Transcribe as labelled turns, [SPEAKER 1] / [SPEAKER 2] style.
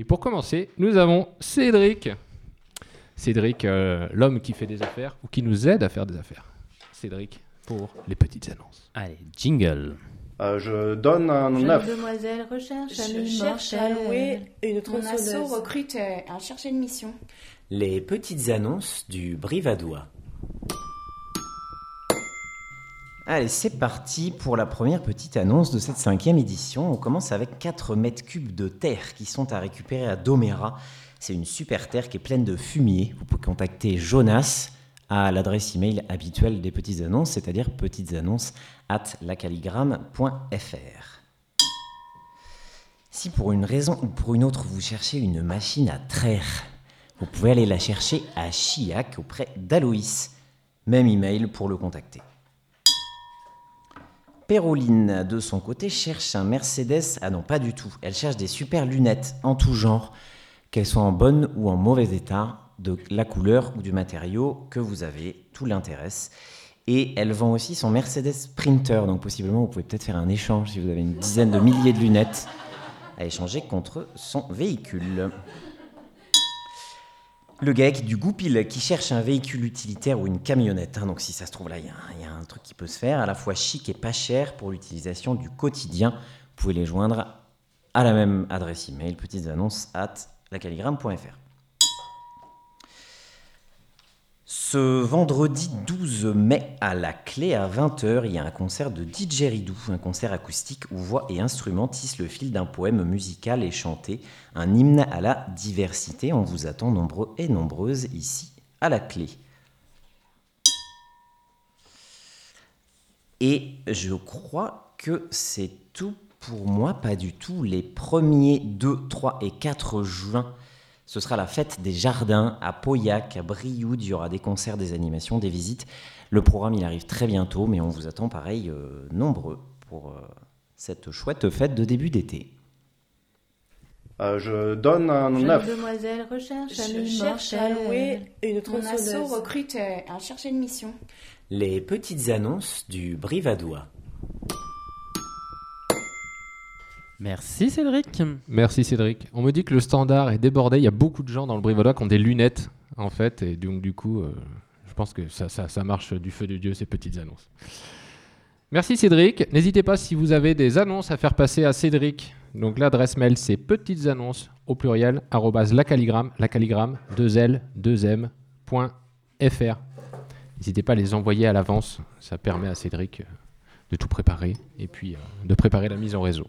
[SPEAKER 1] Et pour commencer, nous avons Cédric. Cédric, euh, l'homme qui fait des affaires ou qui nous aide à faire des affaires. Cédric, pour les petites annonces.
[SPEAKER 2] Allez, jingle.
[SPEAKER 3] Euh, je donne un
[SPEAKER 4] Jeune
[SPEAKER 3] 9.
[SPEAKER 4] demoiselle recherche un
[SPEAKER 5] Je cherche à louer une
[SPEAKER 4] Mon
[SPEAKER 5] tronçonneuse.
[SPEAKER 4] asso
[SPEAKER 5] recrute à chercher une mission.
[SPEAKER 6] Les petites annonces du Brivadois. Allez, c'est parti pour la première petite annonce de cette cinquième édition. On commence avec 4 mètres cubes de terre qui sont à récupérer à Doméra. C'est une super terre qui est pleine de fumier. Vous pouvez contacter Jonas à l'adresse email habituelle des petites annonces, c'est-à-dire petitesannonces at lacaligramme.fr. Si pour une raison ou pour une autre vous cherchez une machine à traire, vous pouvez aller la chercher à Chiac auprès d'Aloïs. Même email pour le contacter. Péroline, de son côté, cherche un Mercedes. Ah non, pas du tout. Elle cherche des super lunettes en tout genre, qu'elles soient en bon ou en mauvais état, de la couleur ou du matériau que vous avez. Tout l'intéresse. Et elle vend aussi son Mercedes Sprinter. Donc possiblement, vous pouvez peut-être faire un échange si vous avez une dizaine de milliers de lunettes à échanger contre son véhicule. Le GAEC du Goupil qui cherche un véhicule utilitaire ou une camionnette. hein. donc si ça se trouve là, il y, a un- truc qui peut se faire, à la fois chic et pas cher pour l'utilisation du quotidien. Vous pouvez les joindre à la même adresse email, petites annonces at lacaligramme.fr. Ce vendredi 12 mai à la clé à 20h, il y a un concert de DJ Ridou, un concert acoustique où voix et instruments tissent le fil d'un poème musical et chanté, un hymne à la diversité. On vous attend nombreux et nombreuses ici à la clé. Et je crois que c'est tout pour moi, pas du tout. Les premiers 2, 3 et 4 juin, ce sera la fête des jardins à Pauillac, à Brioude. Il y aura des concerts, des animations, des visites. Le programme, il arrive très bientôt, mais on vous attend pareil euh, nombreux pour euh, cette chouette fête de début d'été.
[SPEAKER 3] Euh, je donne un
[SPEAKER 4] Jeune
[SPEAKER 3] 9.
[SPEAKER 4] demoiselle recherche un
[SPEAKER 5] Je
[SPEAKER 4] ami
[SPEAKER 5] cherche à louer une tronçonneuse. recrute à chercher une mission.
[SPEAKER 6] Les petites annonces du Brivadois.
[SPEAKER 2] Merci Cédric.
[SPEAKER 1] Merci Cédric. On me dit que le standard est débordé. Il y a beaucoup de gens dans le Brivola qui ont des lunettes, en fait. Et donc, du coup, euh, je pense que ça, marche du feu de Dieu, ces petites annonces. Merci Cédric. N'hésitez pas si vous avez des annonces à faire passer à Cédric. Donc, l'adresse mail, c'est petites annonces au pluriel, arrobase lacaligramme, lacaligramme, 2L, 2M, point FR. N'hésitez pas à les envoyer à l'avance. Ça permet à Cédric euh, de tout préparer et puis euh, de préparer la mise en réseau.